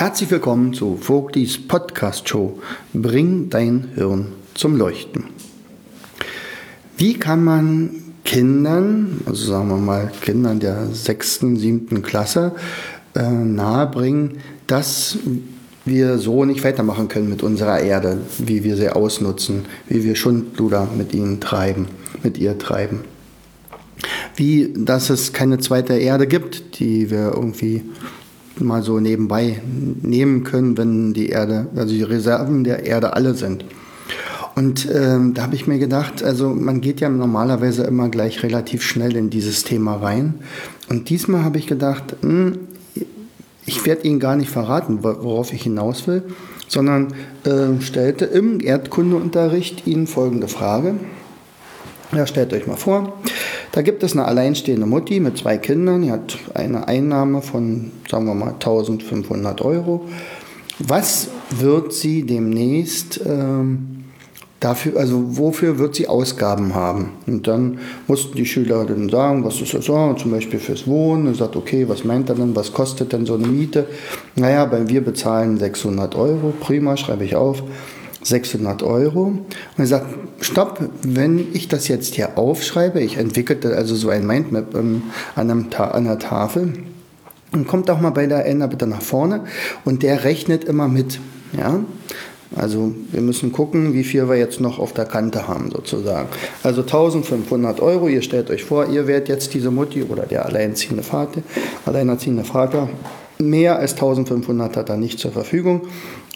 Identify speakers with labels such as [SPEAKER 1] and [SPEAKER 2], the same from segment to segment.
[SPEAKER 1] Herzlich willkommen zu Vogtis Podcast Show. Bring dein Hirn zum Leuchten. Wie kann man Kindern, also sagen wir mal Kindern der sechsten, siebten Klasse, äh, nahebringen, dass wir so nicht weitermachen können mit unserer Erde, wie wir sie ausnutzen, wie wir Schundluder mit ihnen treiben, mit ihr treiben. Wie, dass es keine zweite Erde gibt, die wir irgendwie mal so nebenbei nehmen können, wenn die Erde, also die Reserven der Erde alle sind. Und ähm, da habe ich mir gedacht, also man geht ja normalerweise immer gleich relativ schnell in dieses Thema rein. Und diesmal habe ich gedacht, mh, hm, ich werde Ihnen gar nicht verraten, worauf ich hinaus will, sondern äh, stellte im Erdkundeunterricht Ihnen folgende Frage. Ja, stellt euch mal vor, da gibt es eine alleinstehende Mutti mit zwei Kindern, die hat eine Einnahme von, sagen wir mal, 1500 Euro. Was wird sie demnächst ähm, dafür, also wofür wird sie Ausgaben haben? Und dann mussten die Schüler dann sagen, was ist das so, zum Beispiel fürs Wohnen. Und sagt, okay, was meint er denn, was kostet denn so eine Miete? Naja, weil wir bezahlen 600 Euro, prima, schreibe ich auf. 600 Euro. Und er sagt, stopp, wenn ich das jetzt hier aufschreibe, ich entwickelte also so ein Mindmap ähm, an, einem an der Tafel, und kommt auch mal bei der Ender bitte nach vorne und der rechnet immer mit. Ja? Also wir müssen gucken, wie viel wir jetzt noch auf der Kante haben sozusagen. Also 1500 Euro, ihr stellt euch vor, ihr werdet jetzt diese Mutti oder der alleinerziehende Vater, alleinerziehende Vater, mehr als 1500 hat er nicht zur Verfügung.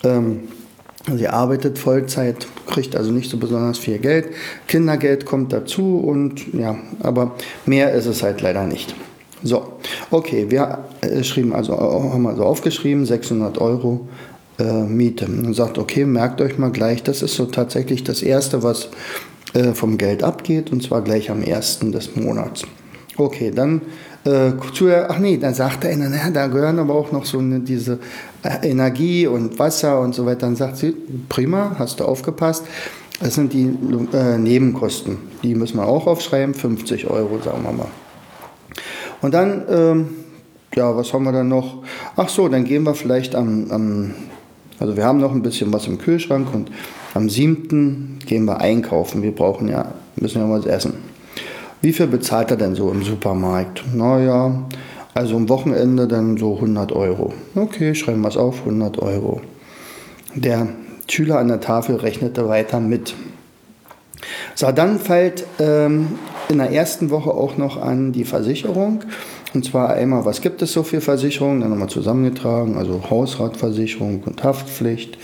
[SPEAKER 1] Ähm, Sie arbeitet Vollzeit, kriegt also nicht so besonders viel Geld. Kindergeld kommt dazu und ja, aber mehr ist es halt leider nicht. So, okay, wir äh, schrieben also, haben also aufgeschrieben, 600 Euro äh, Miete. Und sagt, okay, merkt euch mal gleich, das ist so tatsächlich das Erste, was äh, vom Geld abgeht und zwar gleich am ersten des Monats. Okay, dann äh, zu, ach nee, dann sagte einer, naja, da gehören aber auch noch so eine, diese äh, Energie und Wasser und so weiter. Dann sagt sie, prima, hast du aufgepasst. Das sind die äh, Nebenkosten. Die müssen wir auch aufschreiben, 50 Euro, sagen wir mal. Und dann, ähm, ja, was haben wir dann noch? Ach so, dann gehen wir vielleicht am, am, also wir haben noch ein bisschen was im Kühlschrank und am 7. gehen wir einkaufen. Wir brauchen ja, müssen ja was essen. Wie viel bezahlt er denn so im Supermarkt? Naja, also am Wochenende dann so 100 Euro. Okay, schreiben wir es auf, 100 Euro. Der Schüler an der Tafel rechnete weiter mit. So, dann fällt ähm, in der ersten Woche auch noch an die Versicherung. Und zwar einmal, was gibt es so für Versicherungen? Dann nochmal zusammengetragen, also Hausratversicherung und Haftpflicht.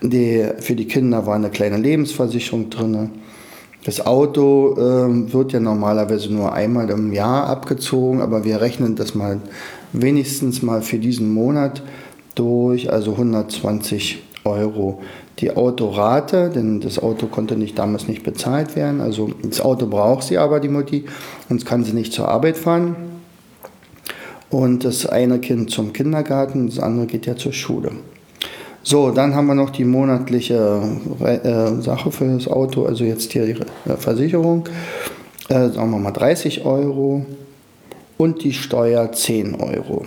[SPEAKER 1] Die, für die Kinder war eine kleine Lebensversicherung drin. Das Auto äh, wird ja normalerweise nur einmal im Jahr abgezogen, aber wir rechnen das mal wenigstens mal für diesen Monat durch, also 120 Euro. Die Autorate, denn das Auto konnte nicht damals nicht bezahlt werden, also das Auto braucht sie aber, die Mutti, sonst kann sie nicht zur Arbeit fahren. Und das eine Kind zum Kindergarten, das andere geht ja zur Schule. So, dann haben wir noch die monatliche äh, Sache für das Auto, also jetzt hier die äh, Versicherung, äh, sagen wir mal 30 Euro und die Steuer 10 Euro.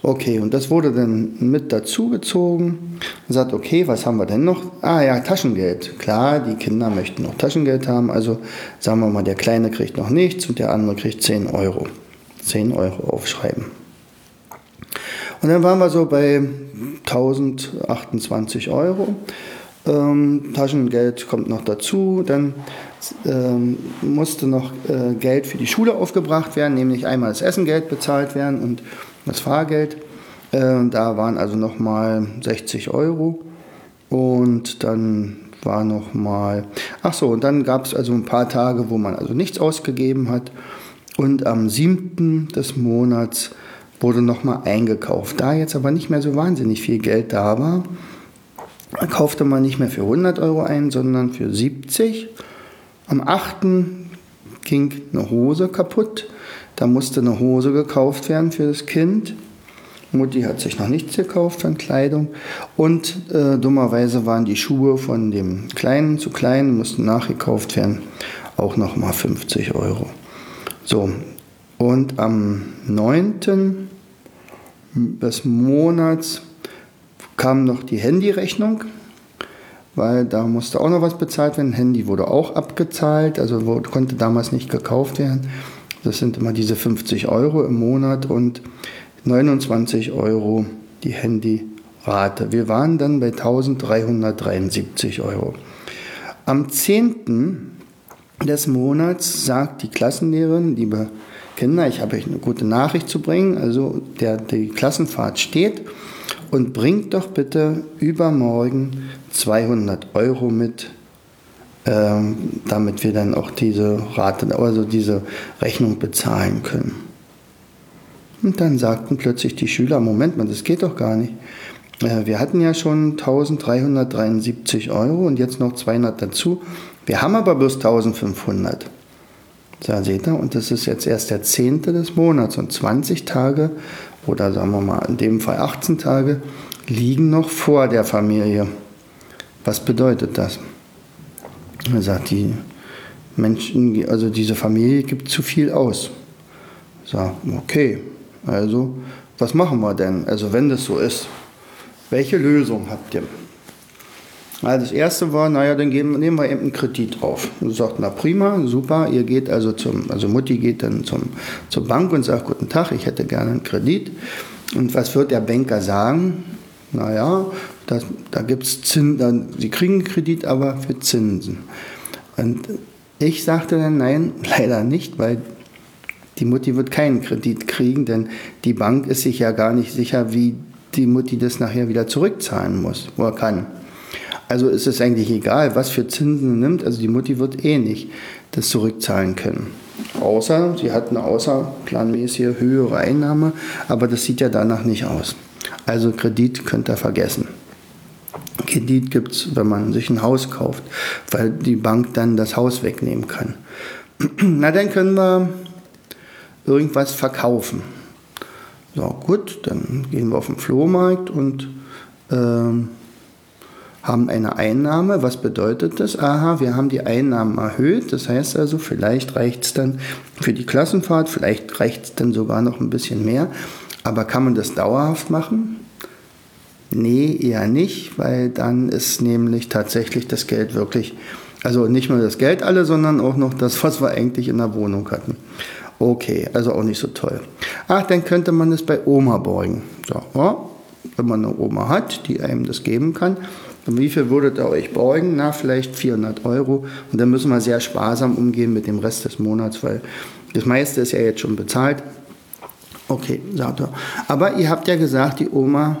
[SPEAKER 1] Okay, und das wurde dann mit dazugezogen sagt, okay, was haben wir denn noch? Ah ja, Taschengeld. Klar, die Kinder möchten noch Taschengeld haben, also sagen wir mal, der Kleine kriegt noch nichts und der andere kriegt 10 Euro. 10 Euro aufschreiben. Und dann waren wir so bei 1028 Euro. Ähm, Taschengeld kommt noch dazu. Dann ähm, musste noch äh, Geld für die Schule aufgebracht werden, nämlich einmal das Essengeld bezahlt werden und das Fahrgeld. Äh, da waren also nochmal 60 Euro. Und dann war nochmal, ach so, und dann gab es also ein paar Tage, wo man also nichts ausgegeben hat. Und am 7. des Monats wurde nochmal eingekauft. Da jetzt aber nicht mehr so wahnsinnig viel Geld da war, kaufte man nicht mehr für 100 Euro ein, sondern für 70. Am 8. ging eine Hose kaputt. Da musste eine Hose gekauft werden für das Kind. Mutti hat sich noch nichts gekauft an Kleidung. Und äh, dummerweise waren die Schuhe von dem Kleinen zu klein, mussten nachgekauft werden. Auch nochmal 50 Euro. So, und am 9. des Monats kam noch die Handyrechnung, weil da musste auch noch was bezahlt werden. Handy wurde auch abgezahlt, also konnte damals nicht gekauft werden. Das sind immer diese 50 Euro im Monat und 29 Euro die Handyrate. Wir waren dann bei 1373 Euro. Am 10. des Monats sagt die Klassenlehrerin, liebe Kinder, ich habe euch eine gute Nachricht zu bringen. Also der, die Klassenfahrt steht und bringt doch bitte übermorgen 200 Euro mit, ähm, damit wir dann auch diese Rate, also diese Rechnung bezahlen können. Und dann sagten plötzlich die Schüler, Moment mal, das geht doch gar nicht. Äh, wir hatten ja schon 1373 Euro und jetzt noch 200 dazu. Wir haben aber bloß 1500. Da seht ihr, und das ist jetzt erst der 10. des Monats und 20 Tage oder sagen wir mal in dem Fall 18 Tage liegen noch vor der Familie. Was bedeutet das? Er sagt, die Menschen, also diese Familie gibt zu viel aus. Sagt, okay, also was machen wir denn? Also wenn das so ist, welche Lösung habt ihr? Also das erste war, naja, dann geben, nehmen wir eben einen Kredit auf. Und sagt, na prima, super, ihr geht also zum, also Mutti geht dann zum, zur Bank und sagt, guten Tag, ich hätte gerne einen Kredit. Und was wird der Banker sagen? Naja, das, da gibt es Zinsen, sie kriegen einen Kredit, aber für Zinsen. Und ich sagte dann, nein, leider nicht, weil die Mutti wird keinen Kredit kriegen, denn die Bank ist sich ja gar nicht sicher, wie die Mutti das nachher wieder zurückzahlen muss oder kann. Also ist es eigentlich egal, was für Zinsen nimmt. Also die Mutti wird eh nicht das zurückzahlen können. Außer sie hat eine außerplanmäßige höhere Einnahme, aber das sieht ja danach nicht aus. Also Kredit könnt ihr vergessen. Kredit gibt es, wenn man sich ein Haus kauft, weil die Bank dann das Haus wegnehmen kann. Na, dann können wir irgendwas verkaufen. So, gut, dann gehen wir auf den Flohmarkt und ähm, haben eine Einnahme. Was bedeutet das? Aha, wir haben die Einnahmen erhöht. Das heißt also, vielleicht reicht es dann für die Klassenfahrt, vielleicht reicht es dann sogar noch ein bisschen mehr. Aber kann man das dauerhaft machen? Nee, eher nicht, weil dann ist nämlich tatsächlich das Geld wirklich, also nicht nur das Geld alle, sondern auch noch das, was wir eigentlich in der Wohnung hatten. Okay, also auch nicht so toll. Ach, dann könnte man es bei Oma borgen. So, ja, wenn man eine Oma hat, die einem das geben kann, und wie viel würdet ihr euch beugen? Na, vielleicht 400 Euro. Und dann müssen wir sehr sparsam umgehen mit dem Rest des Monats, weil das meiste ist ja jetzt schon bezahlt. Okay, sagt er. Aber ihr habt ja gesagt, die Oma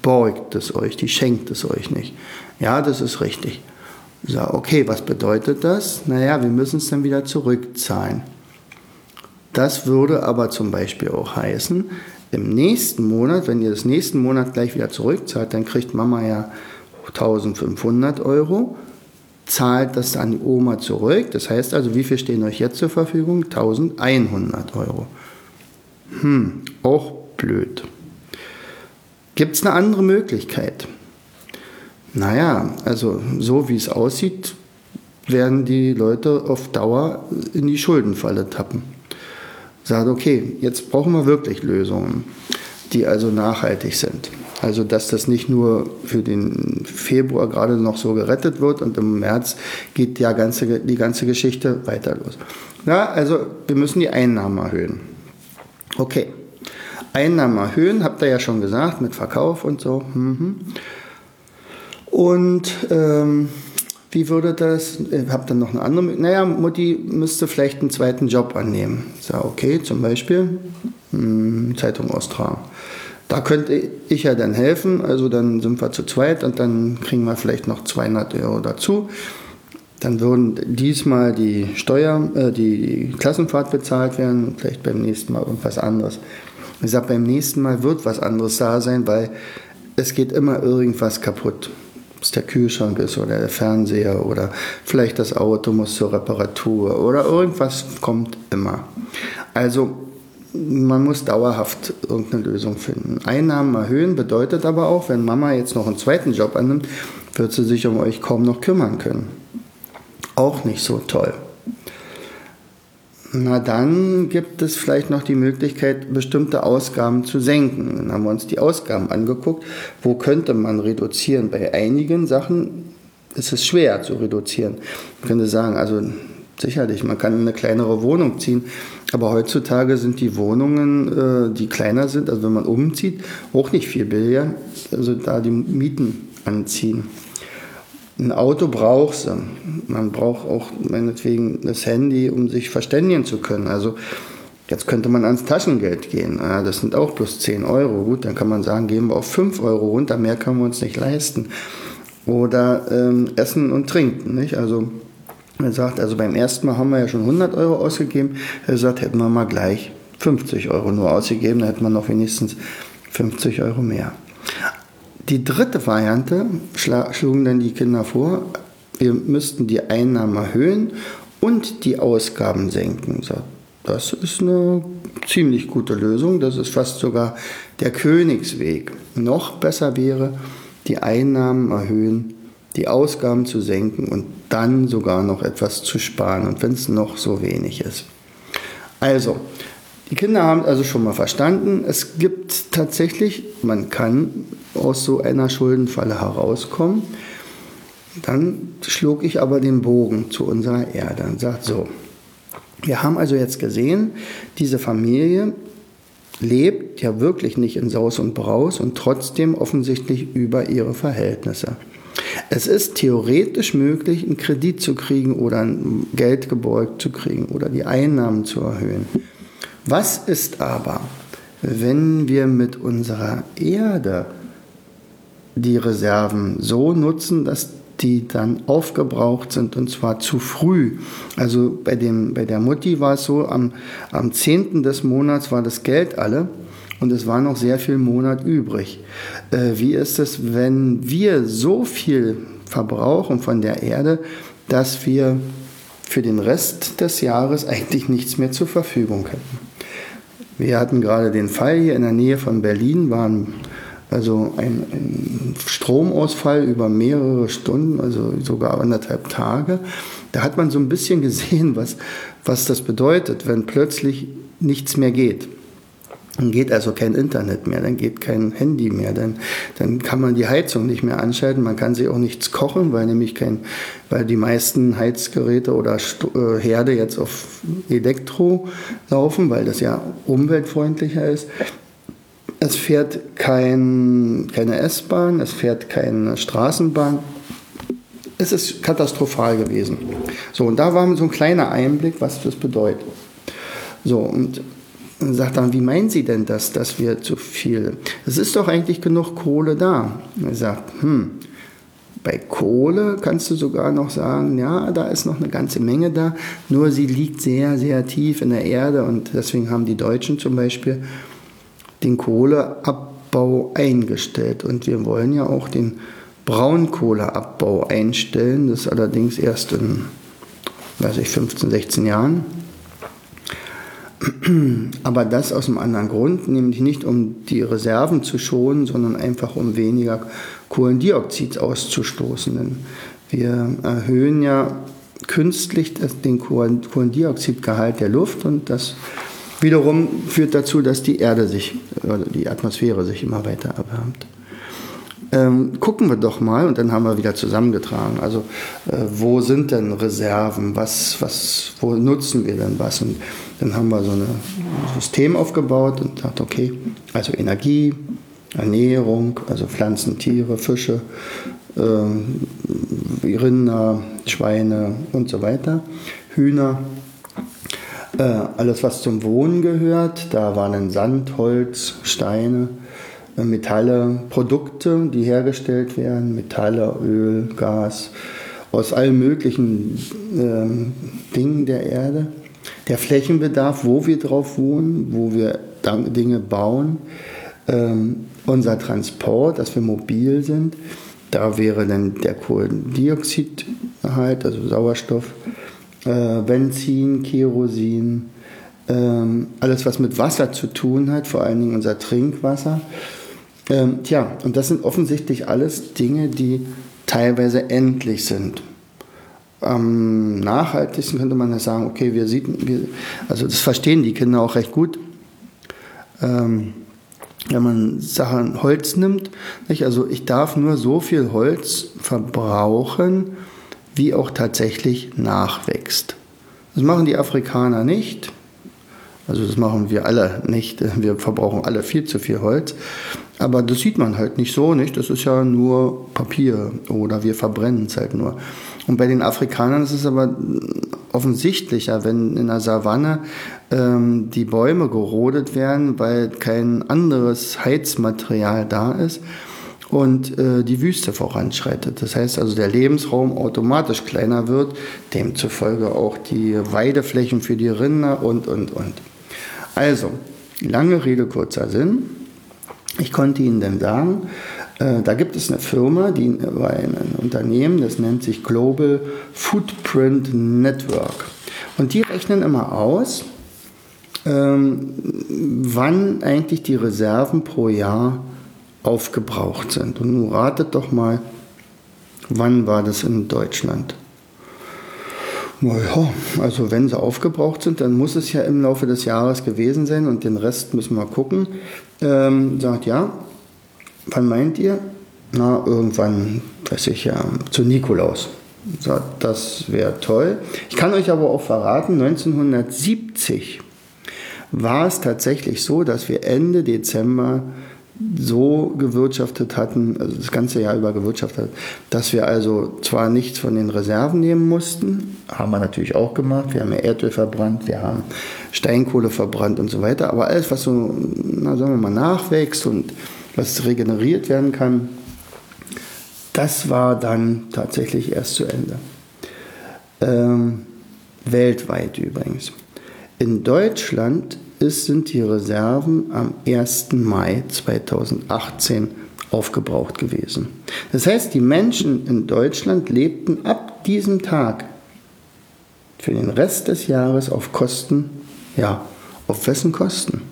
[SPEAKER 1] beugt es euch, die schenkt es euch nicht. Ja, das ist richtig. So, okay, was bedeutet das? Naja, wir müssen es dann wieder zurückzahlen. Das würde aber zum Beispiel auch heißen, im nächsten Monat, wenn ihr das nächsten Monat gleich wieder zurückzahlt, dann kriegt Mama ja 1500 Euro, zahlt das an die Oma zurück. Das heißt also, wie viel stehen euch jetzt zur Verfügung? 1100 Euro. Hm, auch blöd. Gibt es eine andere Möglichkeit? Naja, also so wie es aussieht, werden die Leute auf Dauer in die Schuldenfalle tappen. Sagt, okay, jetzt brauchen wir wirklich Lösungen, die also nachhaltig sind. Also dass das nicht nur für den Februar gerade noch so gerettet wird und im März geht die ganze, die ganze Geschichte weiter los. Ja, also wir müssen die Einnahmen erhöhen. Okay, Einnahmen erhöhen, habt ihr ja schon gesagt, mit Verkauf und so. Mhm. Und ähm, wie würde das, ich habe dann noch eine andere, naja, Mutti müsste vielleicht einen zweiten Job annehmen. So, okay, zum Beispiel hm, Zeitung austragen. Da könnte ich ja dann helfen, also dann sind wir zu zweit und dann kriegen wir vielleicht noch 200 Euro dazu. Dann würden diesmal die Steuer, äh, die Klassenfahrt bezahlt werden, vielleicht beim nächsten Mal irgendwas anderes. Ich sage, beim nächsten Mal wird was anderes da sein, weil es geht immer irgendwas kaputt. Ob es der Kühlschrank ist oder der Fernseher oder vielleicht das Auto muss zur Reparatur oder irgendwas kommt immer. Also man muss dauerhaft irgendeine Lösung finden. Einnahmen erhöhen bedeutet aber auch, wenn Mama jetzt noch einen zweiten Job annimmt, wird sie sich um euch kaum noch kümmern können. Auch nicht so toll. Na dann gibt es vielleicht noch die Möglichkeit, bestimmte Ausgaben zu senken. Dann haben wir uns die Ausgaben angeguckt. Wo könnte man reduzieren? Bei einigen Sachen ist es schwer zu reduzieren. Man könnte sagen, also sicherlich, man kann in eine kleinere Wohnung ziehen, aber heutzutage sind die Wohnungen, äh, die kleiner sind, also wenn man umzieht, auch nicht viel billiger. Also da die Mieten anziehen. Ein Auto braucht du. Man braucht auch meinetwegen das Handy, um sich verständigen zu können. Also jetzt könnte man ans Taschengeld gehen. Das sind auch plus 10 Euro. Gut, dann kann man sagen, gehen wir auf 5 Euro runter, mehr können wir uns nicht leisten. Oder ähm, Essen und Trinken. Nicht? Also er sagt, also beim ersten Mal haben wir ja schon 100 Euro ausgegeben. Er sagt, hätten wir mal gleich 50 Euro nur ausgegeben, dann hätten wir noch wenigstens 50 Euro mehr. Die dritte Variante schlugen dann die Kinder vor, wir müssten die Einnahmen erhöhen und die Ausgaben senken. Das ist eine ziemlich gute Lösung, das ist fast sogar der Königsweg. Noch besser wäre, die Einnahmen erhöhen, die Ausgaben zu senken und dann sogar noch etwas zu sparen und wenn es noch so wenig ist. Also, die Kinder haben also schon mal verstanden, es gibt tatsächlich, man kann aus so einer Schuldenfalle herauskommen. Dann schlug ich aber den Bogen zu unserer Erde und sagt so, wir haben also jetzt gesehen, diese Familie lebt ja wirklich nicht in Saus und Braus und trotzdem offensichtlich über ihre Verhältnisse. Es ist theoretisch möglich, einen Kredit zu kriegen oder ein Geld gebeugt zu kriegen oder die Einnahmen zu erhöhen. Was ist aber, wenn wir mit unserer Erde die Reserven so nutzen, dass die dann aufgebraucht sind und zwar zu früh. Also bei, dem, bei der Mutti war es so, am, am 10. des Monats war das Geld alle und es war noch sehr viel Monat übrig. Äh, wie ist es, wenn wir so viel verbrauchen von der Erde, dass wir für den Rest des Jahres eigentlich nichts mehr zur Verfügung hätten? Wir hatten gerade den Fall hier in der Nähe von Berlin, waren also ein, ein, Stromausfall über mehrere Stunden, also sogar anderthalb Tage. Da hat man so ein bisschen gesehen, was, was das bedeutet, wenn plötzlich nichts mehr geht. Dann geht also kein Internet mehr, dann geht kein Handy mehr, dann, dann kann man die Heizung nicht mehr anschalten, man kann sich auch nichts kochen, weil nämlich kein, weil die meisten Heizgeräte oder äh, Herde jetzt auf Elektro laufen, weil das ja umweltfreundlicher ist. Es fährt kein, keine S-Bahn, es fährt keine Straßenbahn. Es ist katastrophal gewesen. So, und da war so ein kleiner Einblick, was das bedeutet. So, und und sagt dann, wie meinen Sie denn das, dass wir zu viel? Es ist doch eigentlich genug Kohle da. er sagt, hm, bei Kohle kannst du sogar noch sagen, ja, da ist noch eine ganze Menge da, nur sie liegt sehr, sehr tief in der Erde und deswegen haben die Deutschen zum Beispiel den Kohleabbau eingestellt und wir wollen ja auch den Braunkohleabbau einstellen, das allerdings erst in, weiß ich, 15, 16 Jahren. Aber das aus einem anderen Grund, nämlich nicht um die Reserven zu schonen, sondern einfach um weniger Kohlendioxid auszustoßen. Denn wir erhöhen ja künstlich den Kohlendioxidgehalt der Luft und das wiederum führt dazu, dass die Erde sich, oder die Atmosphäre sich immer weiter erwärmt. Ähm, gucken wir doch mal, und dann haben wir wieder zusammengetragen. Also, äh, wo sind denn Reserven? Was, was, wo nutzen wir denn was? Und dann haben wir so ein System aufgebaut und gesagt, okay, also Energie, Ernährung, also Pflanzen, Tiere, Fische, äh, Rinder, Schweine und so weiter, Hühner, äh, alles was zum Wohnen gehört. Da waren dann Sand, Holz, Steine, Metalle, Produkte, die hergestellt werden, Metalle, Öl, Gas, aus allen möglichen äh, Dingen der Erde. Der Flächenbedarf, wo wir drauf wohnen, wo wir Dinge bauen. Ähm, unser Transport, dass wir mobil sind, da wäre dann der Kohlendioxid halt, also Sauerstoff, äh, Benzin, Kerosin, ähm, alles was mit Wasser zu tun hat, vor allen Dingen unser Trinkwasser. Ähm, tja, und das sind offensichtlich alles Dinge, die teilweise endlich sind. Am nachhaltigsten könnte man ja sagen, okay, wir sieht, wir, also das verstehen die Kinder auch recht gut. Ähm, wenn man Sachen Holz nimmt, nicht? also ich darf nur so viel Holz verbrauchen, wie auch tatsächlich nachwächst. Das machen die Afrikaner nicht. Also das machen wir alle nicht. Wir verbrauchen alle viel zu viel Holz. Aber das sieht man halt nicht so, nicht? Das ist ja nur Papier oder wir verbrennen es halt nur. Und bei den Afrikanern ist es aber offensichtlicher, wenn in der Savanne ähm, die Bäume gerodet werden, weil kein anderes Heizmaterial da ist und äh, die Wüste voranschreitet. Das heißt also, der Lebensraum automatisch kleiner wird, demzufolge auch die Weideflächen für die Rinder und, und, und. Also, lange Rede, kurzer Sinn. Ich konnte Ihnen dann sagen, äh, da gibt es eine Firma, die, ein Unternehmen, das nennt sich Global Footprint Network. Und die rechnen immer aus, ähm, wann eigentlich die Reserven pro Jahr aufgebraucht sind. Und nun ratet doch mal, wann war das in Deutschland? Naja, also wenn sie aufgebraucht sind, dann muss es ja im Laufe des Jahres gewesen sein und den Rest müssen wir gucken. Ähm, sagt ja, wann meint ihr? Na, irgendwann, weiß ich ja, zu Nikolaus. Sagt, das wäre toll. Ich kann euch aber auch verraten, 1970 war es tatsächlich so, dass wir Ende Dezember so gewirtschaftet hatten, also das ganze Jahr über gewirtschaftet, dass wir also zwar nichts von den Reserven nehmen mussten, haben wir natürlich auch gemacht, wir haben ja Erdöl verbrannt, wir haben Steinkohle verbrannt und so weiter, aber alles, was so, na, sagen wir mal, nachwächst und was regeneriert werden kann, das war dann tatsächlich erst zu Ende. Ähm, weltweit übrigens. In Deutschland ist, sind die Reserven am 1. Mai 2018 aufgebraucht gewesen. Das heißt, die Menschen in Deutschland lebten ab diesem Tag für den Rest des Jahres auf Kosten, ja, auf wessen Kosten?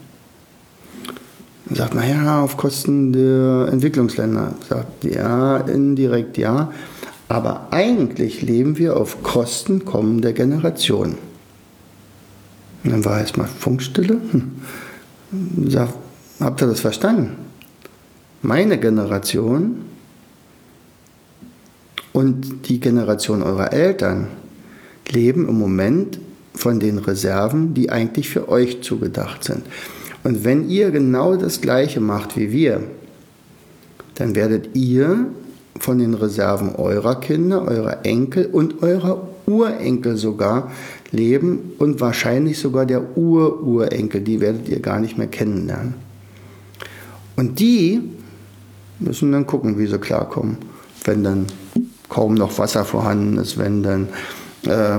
[SPEAKER 1] Man sagt, naja, auf Kosten der Entwicklungsländer. Sagt, ja, indirekt ja. Aber eigentlich leben wir auf Kosten kommender Generationen. Und dann war erstmal Funkstille. Hm. Sagt, habt ihr das verstanden? Meine Generation und die Generation eurer Eltern leben im Moment von den Reserven, die eigentlich für euch zugedacht sind. Und wenn ihr genau das Gleiche macht wie wir, dann werdet ihr von den Reserven eurer Kinder, eurer Enkel und eurer Urenkel sogar leben und wahrscheinlich sogar der Ururenkel, die werdet ihr gar nicht mehr kennenlernen. Und die müssen dann gucken, wie sie klarkommen, wenn dann kaum noch Wasser vorhanden ist, wenn dann äh,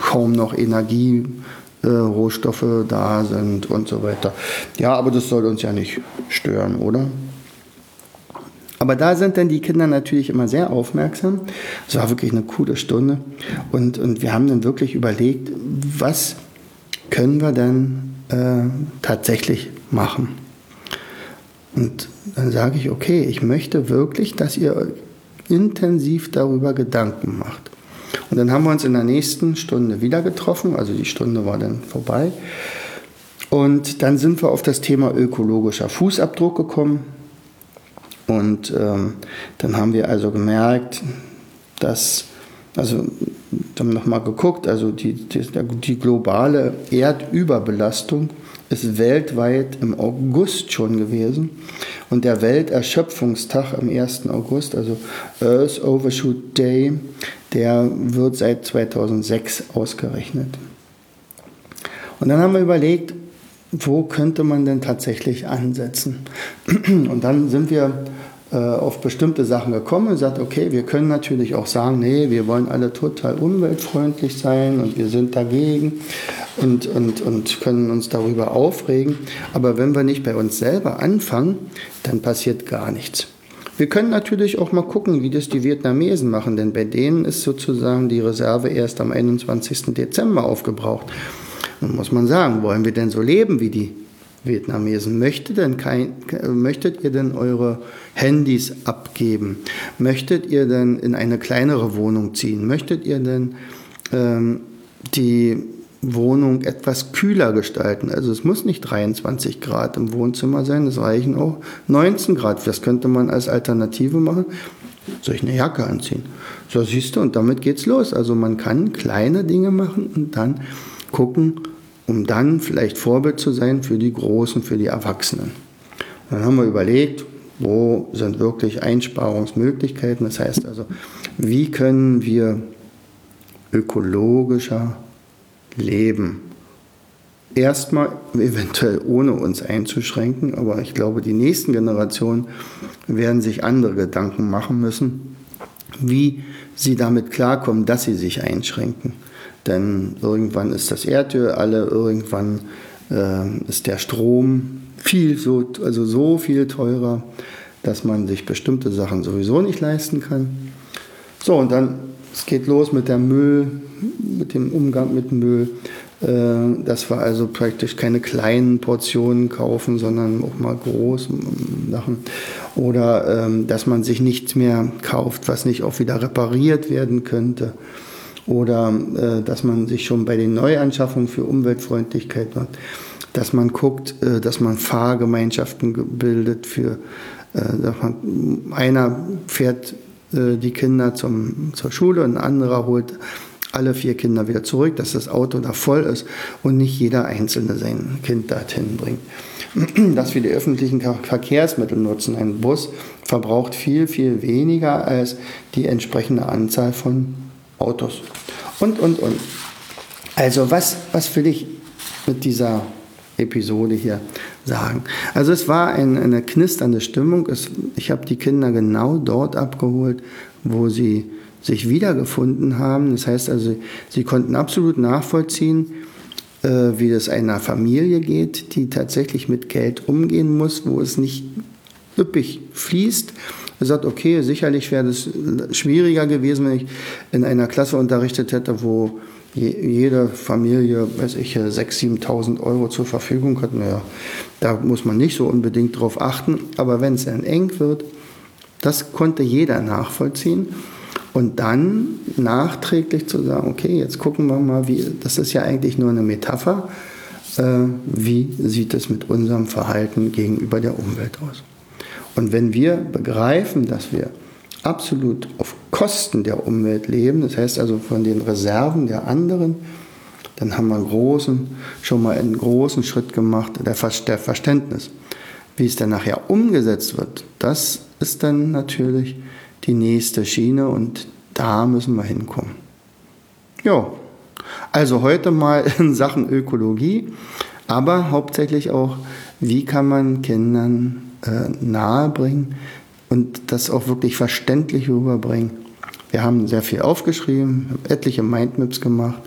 [SPEAKER 1] kaum noch Energierohstoffe äh, da sind und so weiter. Ja, aber das soll uns ja nicht stören, oder? Aber da sind dann die Kinder natürlich immer sehr aufmerksam. Es war wirklich eine coole Stunde. Und, und wir haben dann wirklich überlegt, was können wir denn äh, tatsächlich machen. Und dann sage ich, okay, ich möchte wirklich, dass ihr intensiv darüber Gedanken macht. Und dann haben wir uns in der nächsten Stunde wieder getroffen, also die Stunde war dann vorbei. Und dann sind wir auf das Thema ökologischer Fußabdruck gekommen. Und ähm, dann haben wir also gemerkt, dass, also haben nochmal geguckt, also die, die, die globale Erdüberbelastung ist weltweit im August schon gewesen. Und der Welterschöpfungstag am 1. August, also Earth Overshoot Day, der wird seit 2006 ausgerechnet. Und dann haben wir überlegt, wo könnte man denn tatsächlich ansetzen? Und dann sind wir auf bestimmte Sachen gekommen und sagt, okay, wir können natürlich auch sagen, nee, wir wollen alle total umweltfreundlich sein und wir sind dagegen und, und, und können uns darüber aufregen. Aber wenn wir nicht bei uns selber anfangen, dann passiert gar nichts. Wir können natürlich auch mal gucken, wie das die Vietnamesen machen, denn bei denen ist sozusagen die Reserve erst am 21. Dezember aufgebraucht. Nun muss man sagen, wollen wir denn so leben wie die Vietnamesen. Möchtet, denn kein, möchtet ihr denn eure Handys abgeben? Möchtet ihr denn in eine kleinere Wohnung ziehen? Möchtet ihr denn ähm, die Wohnung etwas kühler gestalten? Also es muss nicht 23 Grad im Wohnzimmer sein, es reichen auch 19 Grad. Das könnte man als Alternative machen. Soll ich eine Jacke anziehen? So siehst du, und damit geht's los. Also man kann kleine Dinge machen und dann gucken, um dann vielleicht Vorbild zu sein für die Großen, für die Erwachsenen. dann haben wir überlegt, wo sind wirklich Einsparungsmöglichkeiten. Das heißt also, wie können wir ökologischer leben? Erstmal eventuell ohne uns einzuschränken, aber ich glaube, die nächsten Generationen werden sich andere Gedanken machen müssen, wie sie damit klarkommen, dass sie sich einschränken. Denn irgendwann ist das Erdöl alle, irgendwann äh, ist der Strom viel so, also so viel teurer, dass man sich bestimmte Sachen sowieso nicht leisten kann. So, und dann es geht los mit der Müll, mit dem Umgang mit Müll. Äh, dass wir also praktisch keine kleinen Portionen kaufen, sondern auch mal groß Sachen. Oder ähm, dass man sich nichts mehr kauft, was nicht auch wieder repariert werden könnte oder äh, dass man sich schon bei den Neuanschaffungen für Umweltfreundlichkeit macht, dass man guckt, äh, dass man Fahrgemeinschaften bildet für, äh, man, einer fährt äh, die Kinder zum, zur Schule und ein anderer holt alle vier Kinder wieder zurück, dass das Auto da voll ist und nicht jeder Einzelne sein Kind dorthin bringt. Dass wir die öffentlichen Verkehrsmittel nutzen. Ein Bus verbraucht viel, viel weniger als die entsprechende Anzahl von Autos und, und, und. Also was, was will ich mit dieser Episode hier sagen? Also es war ein, eine knisternde Stimmung. Es, ich habe die Kinder genau dort abgeholt, wo sie sich wiedergefunden haben. Das heißt also, sie konnten absolut nachvollziehen, äh, wie das einer Familie geht, die tatsächlich mit Geld umgehen muss, wo es nicht üppig fließt er sagt, okay, sicherlich wäre es schwieriger gewesen, wenn ich in einer Klasse unterrichtet hätte, wo jede Familie, weiß ich, 6.000, 7.000 Euro zur Verfügung hat. Naja, da muss man nicht so unbedingt drauf achten. Aber wenn es dann eng wird, das konnte jeder nachvollziehen. Und dann nachträglich zu sagen, okay, jetzt gucken wir mal, wie, das ist ja eigentlich nur eine Metapher, äh, wie sieht es mit unserem Verhalten gegenüber der Umwelt aus. Und wenn wir begreifen, dass wir absolut auf Kosten der Umwelt leben, das heißt also von den Reserven der anderen, dann haben wir einen großen, schon mal einen großen Schritt gemacht, der, der Verständnis. Wie es dann nachher umgesetzt wird, das ist dann natürlich die nächste Schiene und da müssen wir hinkommen. Ja, also heute mal in Sachen Ökologie, aber hauptsächlich auch, wie kann man Kindern äh, nahebringen und das auch wirklich verständlich rüberbringen. Wir haben sehr viel aufgeschrieben, etliche Mindmaps gemacht.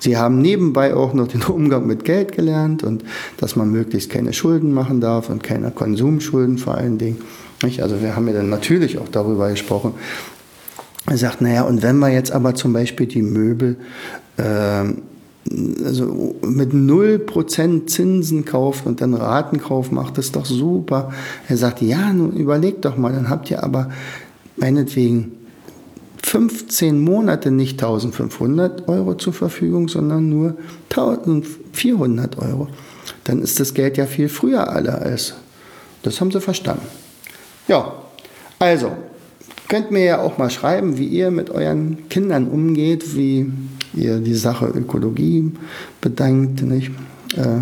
[SPEAKER 1] Sie haben nebenbei auch noch den Umgang mit Geld gelernt und dass man möglichst keine Schulden machen darf und keine Konsumschulden vor allen Dingen. Also wir haben ja dann natürlich auch darüber gesprochen. Er sagt, naja, und wenn wir jetzt aber zum Beispiel die Möbel äh, also mit 0% Zinsen kauft und dann Ratenkauf macht, das ist doch super. Er sagt, ja, nun überlegt doch mal, dann habt ihr aber meinetwegen 15 Monate nicht 1500 Euro zur Verfügung, sondern nur 1400 Euro. Dann ist das Geld ja viel früher alle als. Das haben sie verstanden. Ja, also, könnt mir ja auch mal schreiben, wie ihr mit euren Kindern umgeht, wie ihr die Sache Ökologie bedankt. Nicht? Äh,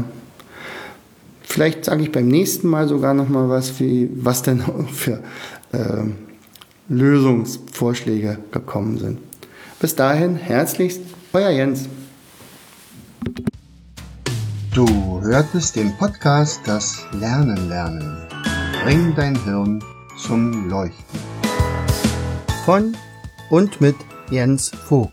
[SPEAKER 1] vielleicht sage ich beim nächsten Mal sogar noch mal was, wie, was denn für äh, Lösungsvorschläge gekommen sind. Bis dahin, herzlichst, euer Jens.
[SPEAKER 2] Du hörtest den Podcast Das Lernen lernen. Bring dein Hirn
[SPEAKER 1] zum Leuchten. Von und mit Jens Vogt,